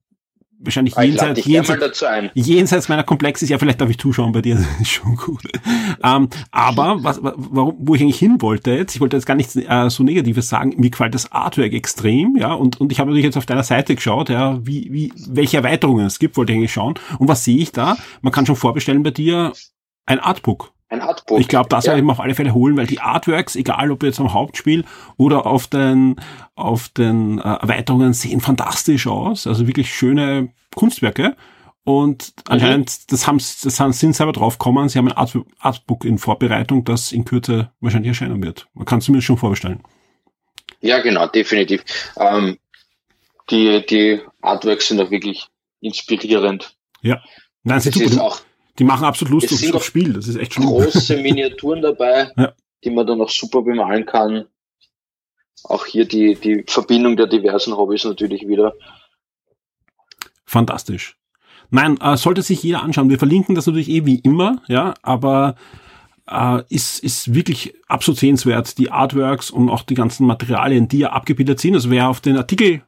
wahrscheinlich ah, jenseits, jenseits, jenseits meiner Komplex ist, ja, vielleicht darf ich zuschauen bei dir, das ist schon gut. ähm, aber was, warum, wo ich eigentlich hin wollte jetzt, ich wollte jetzt gar nichts äh, so Negatives sagen, mir gefällt das Artwork extrem, ja, und, und ich habe natürlich jetzt auf deiner Seite geschaut, ja, wie, wie, welche Erweiterungen es gibt, wollte ich eigentlich schauen. Und was sehe ich da? Man kann schon vorbestellen bei dir ein Artbook. Ein Artbook. Ich glaube, das ja. werde ich mir auf alle Fälle holen, weil die Artworks, egal ob jetzt am Hauptspiel oder auf den, auf den äh, Erweiterungen, sehen fantastisch aus. Also wirklich schöne Kunstwerke. Und mhm. anscheinend, das haben, das haben, sind selber draufgekommen, sie haben ein Art, Artbook in Vorbereitung, das in Kürze wahrscheinlich erscheinen wird. Man kann es zumindest schon vorbestellen. Ja, genau, definitiv. Ähm, die, die Artworks sind auch wirklich inspirierend. Ja. Nein, sie ist auch die machen absolut Lust aufs, aufs Spiel. Das ist echt schön. große Miniaturen dabei, ja. die man dann auch super bemalen kann. Auch hier die, die Verbindung der diversen Hobbys natürlich wieder. Fantastisch. Nein, äh, sollte sich jeder anschauen. Wir verlinken das natürlich eh wie immer, ja, aber äh, ist, ist wirklich absolut sehenswert. Die Artworks und auch die ganzen Materialien, die ja abgebildet sind. Also wer auf den Artikel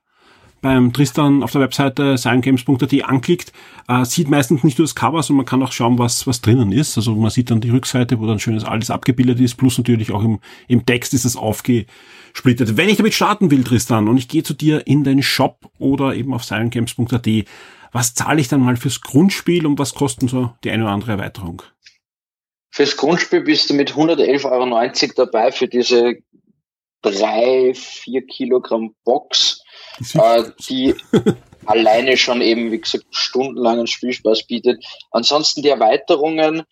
beim Tristan auf der Webseite sciengames.at anklickt, äh, sieht meistens nicht nur das Cover, sondern man kann auch schauen, was, was drinnen ist. Also man sieht dann die Rückseite, wo dann schönes alles abgebildet ist, plus natürlich auch im, im Text ist es aufgesplittet. Wenn ich damit starten will, Tristan, und ich gehe zu dir in den Shop oder eben auf sciengames.at, was zahle ich dann mal fürs Grundspiel und was kosten so die eine oder andere Erweiterung? Fürs Grundspiel bist du mit 111,90 Euro dabei für diese drei, vier Kilogramm Box, äh, die alleine schon eben, wie gesagt, stundenlangen Spielspaß bietet. Ansonsten die Erweiterungen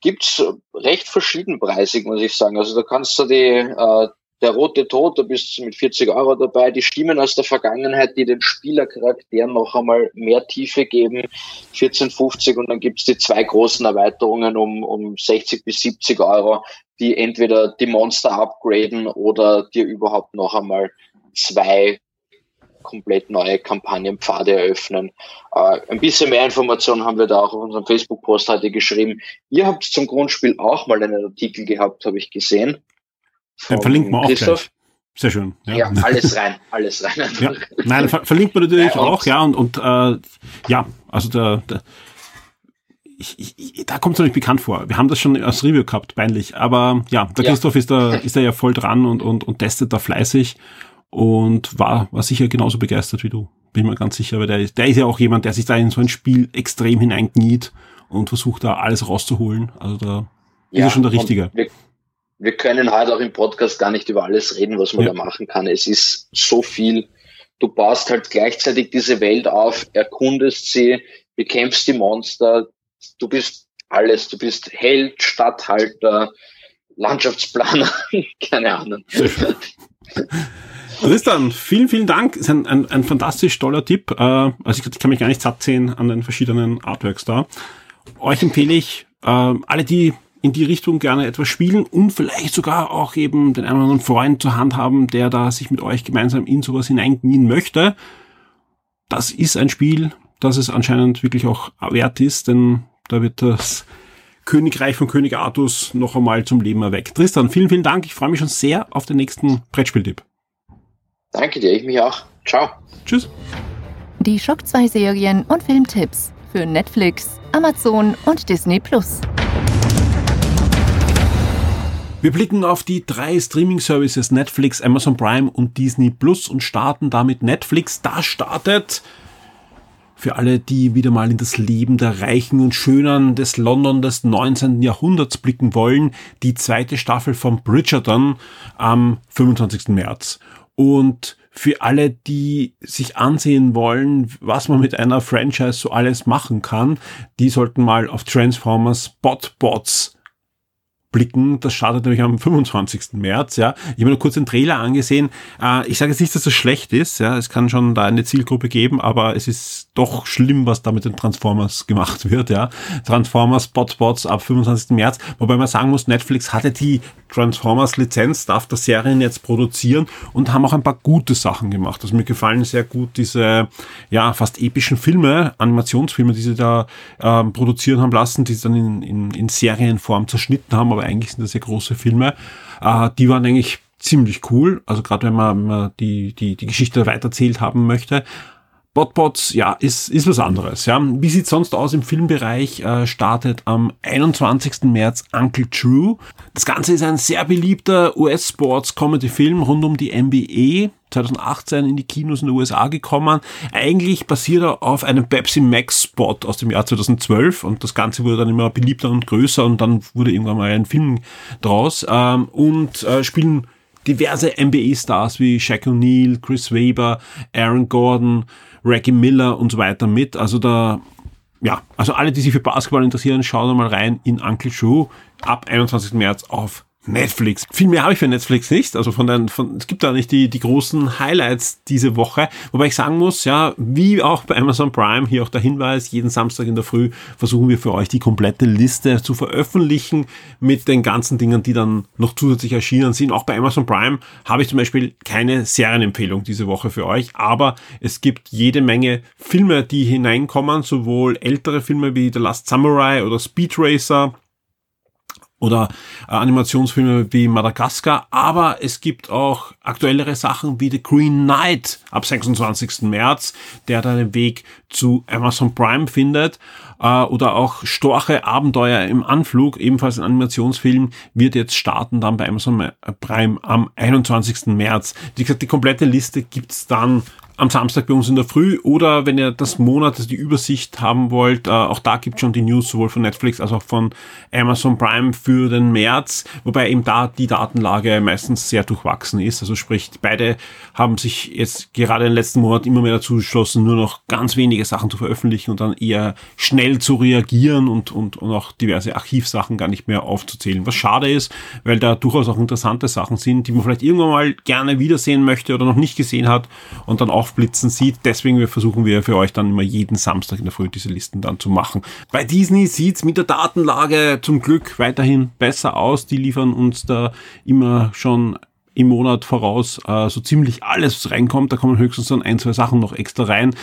gibt's recht verschiedenpreisig, muss ich sagen. Also da kannst du die äh, der rote Tod, da bist du mit 40 Euro dabei. Die Stimmen aus der Vergangenheit, die den Spielercharakteren noch einmal mehr Tiefe geben, 14,50 und dann gibt's die zwei großen Erweiterungen um, um 60 bis 70 Euro, die entweder die Monster upgraden oder dir überhaupt noch einmal zwei komplett neue Kampagnenpfade eröffnen. Äh, ein bisschen mehr Informationen haben wir da auch auf unserem Facebook-Post heute geschrieben. Ihr habt zum Grundspiel auch mal einen Artikel gehabt, habe ich gesehen. Den verlinkt man auch Christoph. gleich. Sehr schön. Ja, ja alles rein, alles rein. Ja. Nein, ver verlinkt man natürlich ja, auch, ja, und, und äh, ja, also der, der ich, ich, da kommt es nicht bekannt vor. Wir haben das schon als Review gehabt, peinlich. Aber ja, der Christoph ist da, ist da ja voll dran und, und, und testet da fleißig und war, war sicher genauso begeistert wie du. Bin mir ganz sicher, weil der, der ist ja auch jemand, der sich da in so ein Spiel extrem hineinkniet und versucht da alles rauszuholen. Also da ja, ist er schon der Richtige. Wir, wir können heute auch im Podcast gar nicht über alles reden, was man ja. da machen kann. Es ist so viel. Du baust halt gleichzeitig diese Welt auf, erkundest sie, bekämpfst die Monster. Du bist alles. Du bist Held, Stadthalter, Landschaftsplaner, keine Ahnung. Tristan, vielen, vielen Dank. Ist ein, ein, ein fantastisch toller Tipp. Äh, also ich kann mich gar nicht satt sehen an den verschiedenen Artworks da. Euch empfehle ich, äh, alle, die in die Richtung gerne etwas spielen und vielleicht sogar auch eben den einen oder anderen Freund zur Hand haben, der da sich mit euch gemeinsam in sowas hineinknien möchte. Das ist ein Spiel, das es anscheinend wirklich auch wert ist, denn da wird das Königreich von König Artus noch einmal zum Leben erweckt. Tristan, vielen, vielen Dank. Ich freue mich schon sehr auf den nächsten Brettspieltipp. Danke dir, ich mich auch. Ciao. Tschüss. Die Schock 2 Serien und Filmtipps für Netflix, Amazon und Disney Plus. Wir blicken auf die drei Streaming-Services Netflix, Amazon Prime und Disney Plus und starten damit Netflix. Da startet für alle, die wieder mal in das Leben der Reichen und Schönern des London des 19. Jahrhunderts blicken wollen, die zweite Staffel von Bridgerton am 25. März. Und für alle, die sich ansehen wollen, was man mit einer Franchise so alles machen kann, die sollten mal auf Transformers Botbots blicken. Das startet nämlich am 25. März. Ja, ich habe mir nur kurz den Trailer angesehen. Äh, ich sage jetzt nicht, dass das schlecht ist. Ja, es kann schon da eine Zielgruppe geben, aber es ist doch schlimm, was da mit den Transformers gemacht wird. Ja, Transformers Botbots ab 25. März. Wobei man sagen muss, Netflix hatte die Transformers Lizenz, darf das Serien jetzt produzieren und haben auch ein paar gute Sachen gemacht. Also mir gefallen sehr gut diese ja fast epischen Filme, Animationsfilme, die sie da ähm, produzieren haben lassen, die sie dann in, in, in Serienform zerschnitten haben, aber eigentlich sind das ja große Filme. Äh, die waren eigentlich ziemlich cool. Also gerade wenn man, man die, die, die Geschichte weiterzählt haben möchte. Botbots, ja, ist, ist was anderes. Ja. Wie sieht's sonst aus im Filmbereich? Äh, startet am 21. März Uncle True. Das Ganze ist ein sehr beliebter US-Sports-Comedy-Film rund um die NBA. 2018 in die Kinos in den USA gekommen. Eigentlich basiert er auf einem Pepsi Max Spot aus dem Jahr 2012 und das Ganze wurde dann immer beliebter und größer und dann wurde irgendwann mal ein Film draus ähm, und äh, spielen diverse NBA-Stars wie Shaq O'Neal, Chris Weber, Aaron Gordon, Reggie Miller und so weiter mit. Also da, ja, also alle, die sich für Basketball interessieren, schauen mal rein in Uncle Joe ab 21. März auf Netflix. Viel mehr habe ich für Netflix nicht. Also von den, von, es gibt da nicht die, die großen Highlights diese Woche. Wobei ich sagen muss, ja, wie auch bei Amazon Prime, hier auch der Hinweis, jeden Samstag in der Früh versuchen wir für euch die komplette Liste zu veröffentlichen mit den ganzen Dingen, die dann noch zusätzlich erschienen sind. Auch bei Amazon Prime habe ich zum Beispiel keine Serienempfehlung diese Woche für euch, aber es gibt jede Menge Filme, die hineinkommen, sowohl ältere Filme wie The Last Samurai oder Speed Racer oder äh, Animationsfilme wie Madagaskar, aber es gibt auch aktuellere Sachen wie The Green Knight ab 26. März, der dann den Weg zu Amazon Prime findet äh, oder auch Storche Abenteuer im Anflug, ebenfalls ein Animationsfilm, wird jetzt starten dann bei Amazon Prime am 21. März. Wie gesagt, die komplette Liste gibt's dann am Samstag bei uns in der Früh oder wenn ihr das Monat, also die Übersicht haben wollt, äh, auch da gibt schon die News sowohl von Netflix als auch von Amazon Prime für den März, wobei eben da die Datenlage meistens sehr durchwachsen ist. Also sprich, beide haben sich jetzt gerade den letzten Monaten immer mehr dazu entschlossen, nur noch ganz wenige Sachen zu veröffentlichen und dann eher schnell zu reagieren und, und, und auch diverse Archivsachen gar nicht mehr aufzuzählen. Was schade ist, weil da durchaus auch interessante Sachen sind, die man vielleicht irgendwann mal gerne wiedersehen möchte oder noch nicht gesehen hat und dann auch aufblitzen sieht. Deswegen versuchen wir für euch dann immer jeden Samstag in der Früh diese Listen dann zu machen. Bei Disney sieht's mit der Datenlage zum Glück weiterhin besser aus. Die liefern uns da immer schon im Monat voraus äh, so ziemlich alles reinkommt. Da kommen höchstens dann ein, zwei Sachen noch extra rein.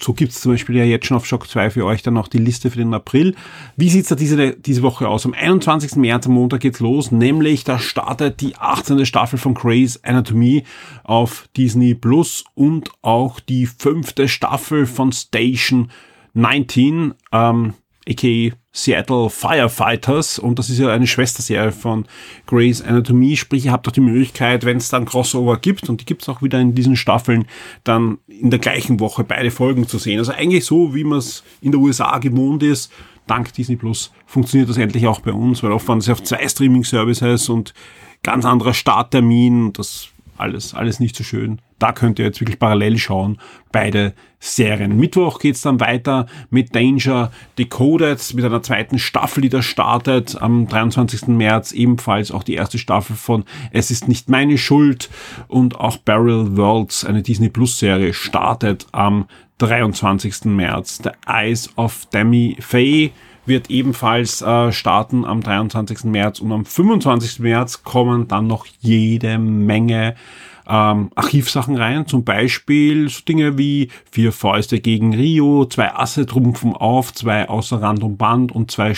So gibt's zum Beispiel ja jetzt schon auf Shock 2 für euch dann noch die Liste für den April. Wie sieht's da diese, diese Woche aus? Am 21. März, am Montag geht's los, nämlich da startet die 18. Staffel von Grey's Anatomy auf Disney Plus und auch die fünfte Staffel von Station 19. Ähm, aka Seattle Firefighters. Und das ist ja eine Schwesterserie von Grey's Anatomy, sprich ihr habt auch die Möglichkeit, wenn es dann Crossover gibt und die gibt es auch wieder in diesen Staffeln, dann in der gleichen Woche beide Folgen zu sehen. Also eigentlich so, wie man es in der USA gewohnt ist, dank Disney Plus funktioniert das endlich auch bei uns, weil oft waren es auf zwei Streaming-Services und ganz anderer Starttermin, das alles, alles nicht so schön. Da könnt ihr jetzt wirklich parallel schauen, beide Serien. Mittwoch geht's dann weiter mit Danger Decoded, mit einer zweiten Staffel, die da startet am 23. März. Ebenfalls auch die erste Staffel von Es ist nicht meine Schuld und auch Barrel Worlds, eine Disney Plus Serie, startet am 23. März. The Eyes of Demi Faye wird ebenfalls äh, starten am 23. März und am 25. März kommen dann noch jede Menge ähm, Archivsachen rein, zum Beispiel so Dinge wie vier Fäuste gegen Rio, zwei Asse trumpfen auf, zwei außer Rand und Band und zwei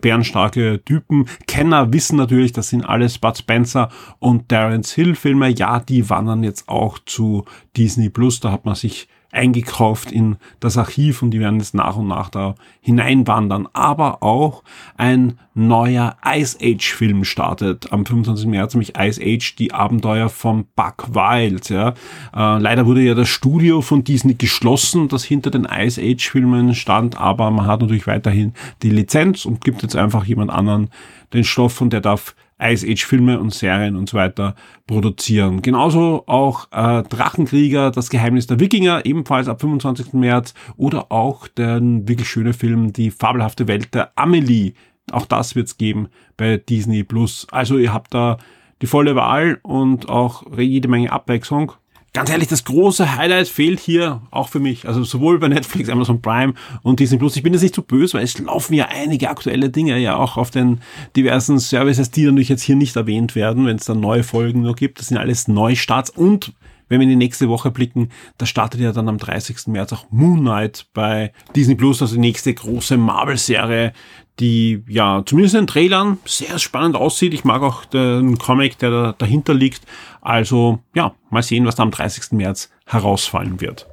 bärenstarke Typen. Kenner wissen natürlich, das sind alles Bud Spencer und Terence Hill Filme. Ja, die wandern jetzt auch zu Disney Plus. Da hat man sich eingekauft in das Archiv und die werden jetzt nach und nach da hineinwandern. Aber auch ein neuer Ice Age Film startet am 25. März, nämlich Ice Age, die Abenteuer von Buck Wild. Ja. Äh, leider wurde ja das Studio von Disney geschlossen, das hinter den Ice Age Filmen stand, aber man hat natürlich weiterhin die Lizenz und gibt jetzt einfach jemand anderen den Stoff und der darf Ice Age Filme und Serien und so weiter produzieren. Genauso auch äh, Drachenkrieger, das Geheimnis der Wikinger, ebenfalls ab 25. März oder auch der wirklich schöne Film Die fabelhafte Welt der Amelie. Auch das wird's geben bei Disney Plus. Also ihr habt da die volle Wahl und auch jede Menge Abwechslung ganz ehrlich, das große Highlight fehlt hier auch für mich. Also sowohl bei Netflix, Amazon Prime und Disney Plus. Ich bin jetzt nicht zu so böse, weil es laufen ja einige aktuelle Dinge ja auch auf den diversen Services, die natürlich jetzt hier nicht erwähnt werden, wenn es dann neue Folgen nur gibt. Das sind alles Neustarts und wenn wir in die nächste Woche blicken, da startet ja dann am 30. März auch Moon Knight bei Disney Plus, also die nächste große Marvel-Serie, die ja zumindest in den Trailern sehr spannend aussieht. Ich mag auch den Comic, der da dahinter liegt. Also ja, mal sehen, was da am 30. März herausfallen wird.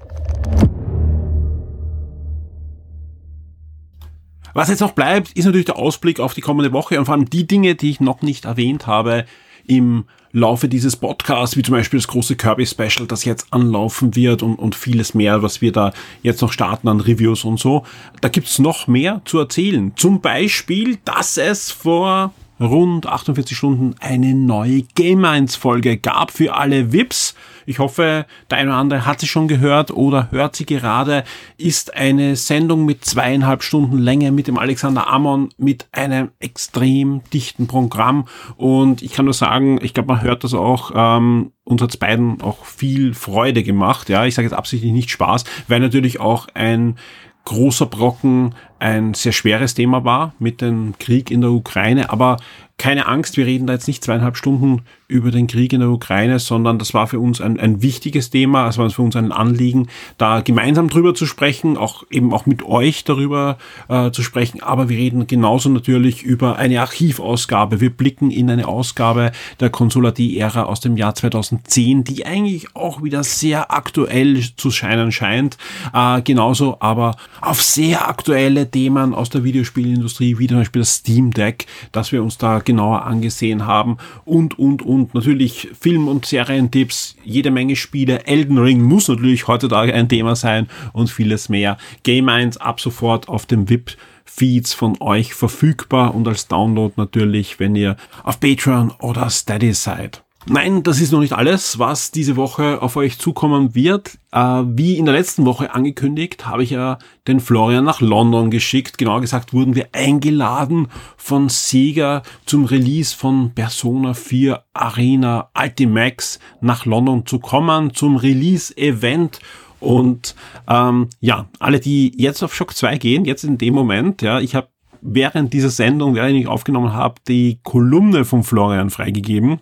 Was jetzt noch bleibt, ist natürlich der Ausblick auf die kommende Woche und vor allem die Dinge, die ich noch nicht erwähnt habe im Laufe dieses Podcasts, wie zum Beispiel das große Kirby Special, das jetzt anlaufen wird und, und vieles mehr, was wir da jetzt noch starten an Reviews und so. Da gibt's noch mehr zu erzählen. Zum Beispiel, dass es vor rund 48 Stunden eine neue Game 1 Folge gab für alle VIPs. Ich hoffe, der eine oder andere hat sie schon gehört oder hört sie gerade. Ist eine Sendung mit zweieinhalb Stunden Länge mit dem Alexander Amon mit einem extrem dichten Programm. Und ich kann nur sagen, ich glaube, man hört das auch. Ähm, uns hat's beiden auch viel Freude gemacht. Ja, ich sage jetzt absichtlich nicht Spaß, weil natürlich auch ein großer Brocken ein sehr schweres Thema war mit dem Krieg in der Ukraine. Aber keine Angst, wir reden da jetzt nicht zweieinhalb Stunden über den Krieg in der Ukraine, sondern das war für uns ein, ein wichtiges Thema, es war für uns ein Anliegen, da gemeinsam drüber zu sprechen, auch eben auch mit euch darüber äh, zu sprechen. Aber wir reden genauso natürlich über eine Archivausgabe. Wir blicken in eine Ausgabe der Konsulatee-Ära aus dem Jahr 2010, die eigentlich auch wieder sehr aktuell zu scheinen scheint. Äh, genauso aber auf sehr aktuelle Themen aus der Videospielindustrie, wie zum Beispiel das Steam Deck, das wir uns da genauer angesehen haben und, und, und natürlich Film- und Serientipps, jede Menge Spiele. Elden Ring muss natürlich heutzutage ein Thema sein und vieles mehr. Game 1 ab sofort auf dem VIP Feeds von euch verfügbar und als Download natürlich, wenn ihr auf Patreon oder Steady seid. Nein, das ist noch nicht alles, was diese Woche auf euch zukommen wird. Äh, wie in der letzten Woche angekündigt, habe ich ja den Florian nach London geschickt. Genauer gesagt wurden wir eingeladen von Sega zum Release von Persona 4 Arena Ultimax nach London zu kommen, zum Release-Event. Und ähm, ja, alle, die jetzt auf Shock 2 gehen, jetzt in dem Moment, ja, ich habe während dieser Sendung, während ich aufgenommen habe, die Kolumne von Florian freigegeben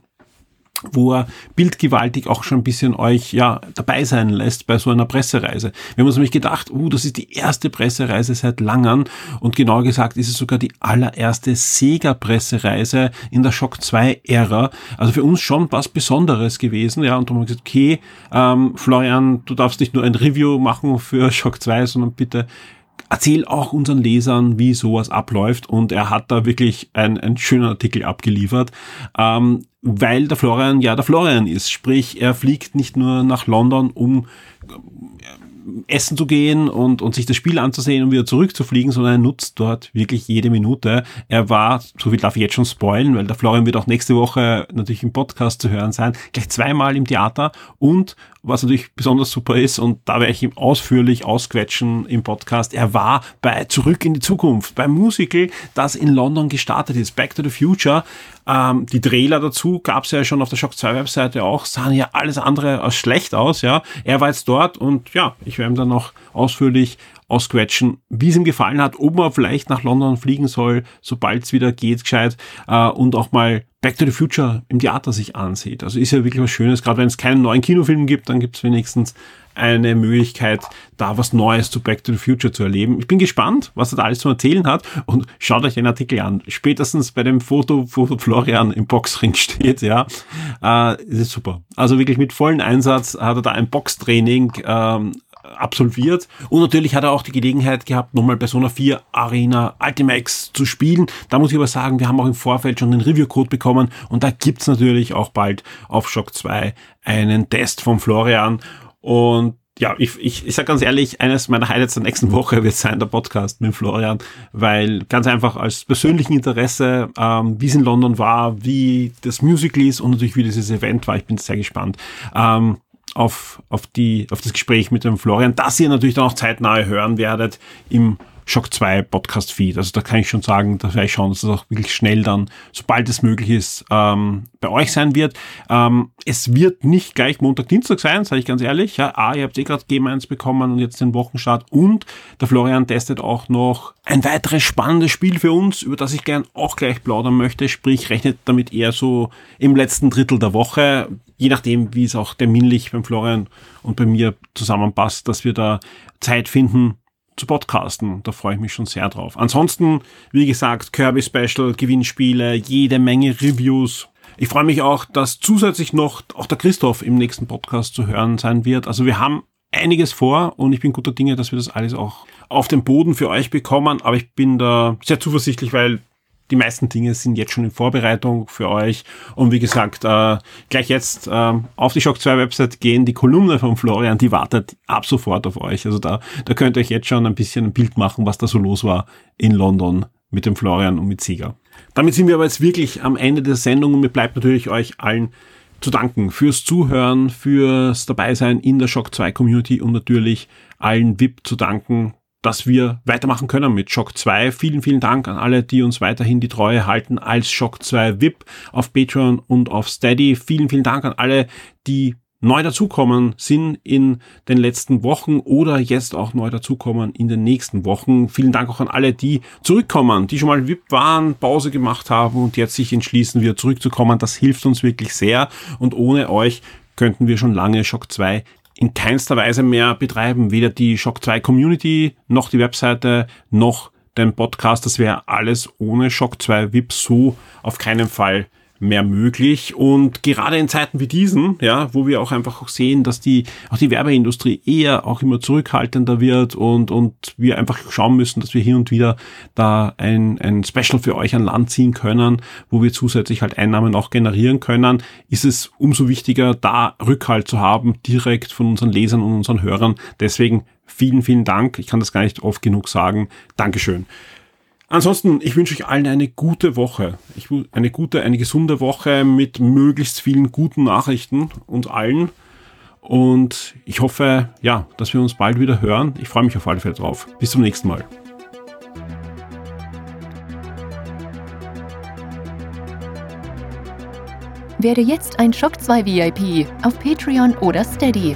wo er bildgewaltig auch schon ein bisschen euch ja dabei sein lässt bei so einer Pressereise. Wir haben uns nämlich gedacht, uh, das ist die erste Pressereise seit langem und genauer gesagt ist es sogar die allererste Sega-Pressereise in der Shock 2-Ära. Also für uns schon was Besonderes gewesen, ja, und dann haben wir gesagt, okay, ähm, Florian, du darfst nicht nur ein Review machen für Shock 2, sondern bitte erzähl auch unseren Lesern, wie sowas abläuft. Und er hat da wirklich ein, ein schöner Artikel abgeliefert. Ähm, weil der Florian ja der Florian ist. Sprich, er fliegt nicht nur nach London, um essen zu gehen und, und sich das Spiel anzusehen und wieder zurückzufliegen, sondern er nutzt dort wirklich jede Minute. Er war, so viel darf ich jetzt schon spoilen, weil der Florian wird auch nächste Woche natürlich im Podcast zu hören sein, gleich zweimal im Theater und was natürlich besonders super ist und da werde ich ihm ausführlich ausquetschen im Podcast. Er war bei Zurück in die Zukunft, beim Musical, das in London gestartet ist, Back to the Future. Ähm, die Trailer dazu gab es ja schon auf der Shock 2 Webseite auch, sahen ja alles andere als schlecht aus, ja. Er war jetzt dort und ja, ich werde ihm dann noch ausführlich ausquetschen, wie es ihm gefallen hat, ob man vielleicht nach London fliegen soll, sobald es wieder geht, gescheit, äh, und auch mal Back to the Future im Theater sich ansieht. Also ist ja wirklich was Schönes, gerade wenn es keinen neuen Kinofilm gibt, dann gibt es wenigstens eine Möglichkeit, da was Neues zu Back to the Future zu erleben. Ich bin gespannt, was er da alles zu erzählen hat und schaut euch den Artikel an. Spätestens bei dem Foto, wo Florian im Boxring steht, ja, äh, ist super. Also wirklich mit vollen Einsatz hat er da ein Boxtraining ähm, absolviert. Und natürlich hat er auch die Gelegenheit gehabt, nochmal Persona 4 Arena Ultimax zu spielen. Da muss ich aber sagen, wir haben auch im Vorfeld schon den Review-Code bekommen und da gibt's natürlich auch bald auf Shock 2 einen Test von Florian. Und ja, ich, ich, ich sage ganz ehrlich, eines meiner Highlights der nächsten Woche wird sein der Podcast mit Florian, weil ganz einfach als persönlichen Interesse, ähm, wie es in London war, wie das Musical ist und natürlich wie dieses Event war, ich bin sehr gespannt. Ähm, auf, auf, die, auf das Gespräch mit dem Florian, das ihr natürlich dann auch zeitnah hören werdet im Shock 2 Podcast Feed. Also da kann ich schon sagen, da werde ich schauen, dass es auch wirklich schnell dann, sobald es möglich ist, ähm, bei euch sein wird. Ähm, es wird nicht gleich Montag, Dienstag sein, sage ich ganz ehrlich. Ja, A, ihr habt eh gerade Game 1 bekommen und jetzt den Wochenstart und der Florian testet auch noch ein weiteres spannendes Spiel für uns, über das ich gern auch gleich plaudern möchte. Sprich, rechnet damit eher so im letzten Drittel der Woche je nachdem, wie es auch terminlich beim Florian und bei mir zusammenpasst, dass wir da Zeit finden zu podcasten. Da freue ich mich schon sehr drauf. Ansonsten, wie gesagt, Kirby Special, Gewinnspiele, jede Menge Reviews. Ich freue mich auch, dass zusätzlich noch auch der Christoph im nächsten Podcast zu hören sein wird. Also wir haben einiges vor und ich bin guter Dinge, dass wir das alles auch auf den Boden für euch bekommen. Aber ich bin da sehr zuversichtlich, weil die meisten Dinge sind jetzt schon in Vorbereitung für euch. Und wie gesagt, äh, gleich jetzt äh, auf die Shock 2 Website gehen. Die Kolumne von Florian, die wartet ab sofort auf euch. Also da, da könnt ihr euch jetzt schon ein bisschen ein Bild machen, was da so los war in London mit dem Florian und mit Sieger. Damit sind wir aber jetzt wirklich am Ende der Sendung und mir bleibt natürlich euch allen zu danken fürs Zuhören, fürs Dabeisein in der Shock 2 Community und natürlich allen VIP zu danken, dass wir weitermachen können mit Shock 2. Vielen, vielen Dank an alle, die uns weiterhin die Treue halten als Shock 2 VIP auf Patreon und auf Steady. Vielen, vielen Dank an alle, die neu dazukommen sind in den letzten Wochen oder jetzt auch neu dazukommen in den nächsten Wochen. Vielen Dank auch an alle, die zurückkommen, die schon mal VIP waren, Pause gemacht haben und jetzt sich entschließen, wieder zurückzukommen. Das hilft uns wirklich sehr und ohne euch könnten wir schon lange Shock 2 in keinster Weise mehr betreiben. Weder die Shock 2 Community, noch die Webseite, noch den Podcast. Das wäre alles ohne Shock 2 VIP so auf keinen Fall mehr möglich. Und gerade in Zeiten wie diesen, ja, wo wir auch einfach auch sehen, dass die, auch die Werbeindustrie eher auch immer zurückhaltender wird und, und wir einfach schauen müssen, dass wir hier und wieder da ein, ein Special für euch an Land ziehen können, wo wir zusätzlich halt Einnahmen auch generieren können, ist es umso wichtiger, da Rückhalt zu haben, direkt von unseren Lesern und unseren Hörern. Deswegen vielen, vielen Dank. Ich kann das gar nicht oft genug sagen. Dankeschön. Ansonsten, ich wünsche euch allen eine gute Woche. Ich, eine gute, eine gesunde Woche mit möglichst vielen guten Nachrichten uns allen. Und ich hoffe, ja, dass wir uns bald wieder hören. Ich freue mich auf alle Fälle drauf. Bis zum nächsten Mal. Werde jetzt ein Shock 2 VIP auf Patreon oder Steady.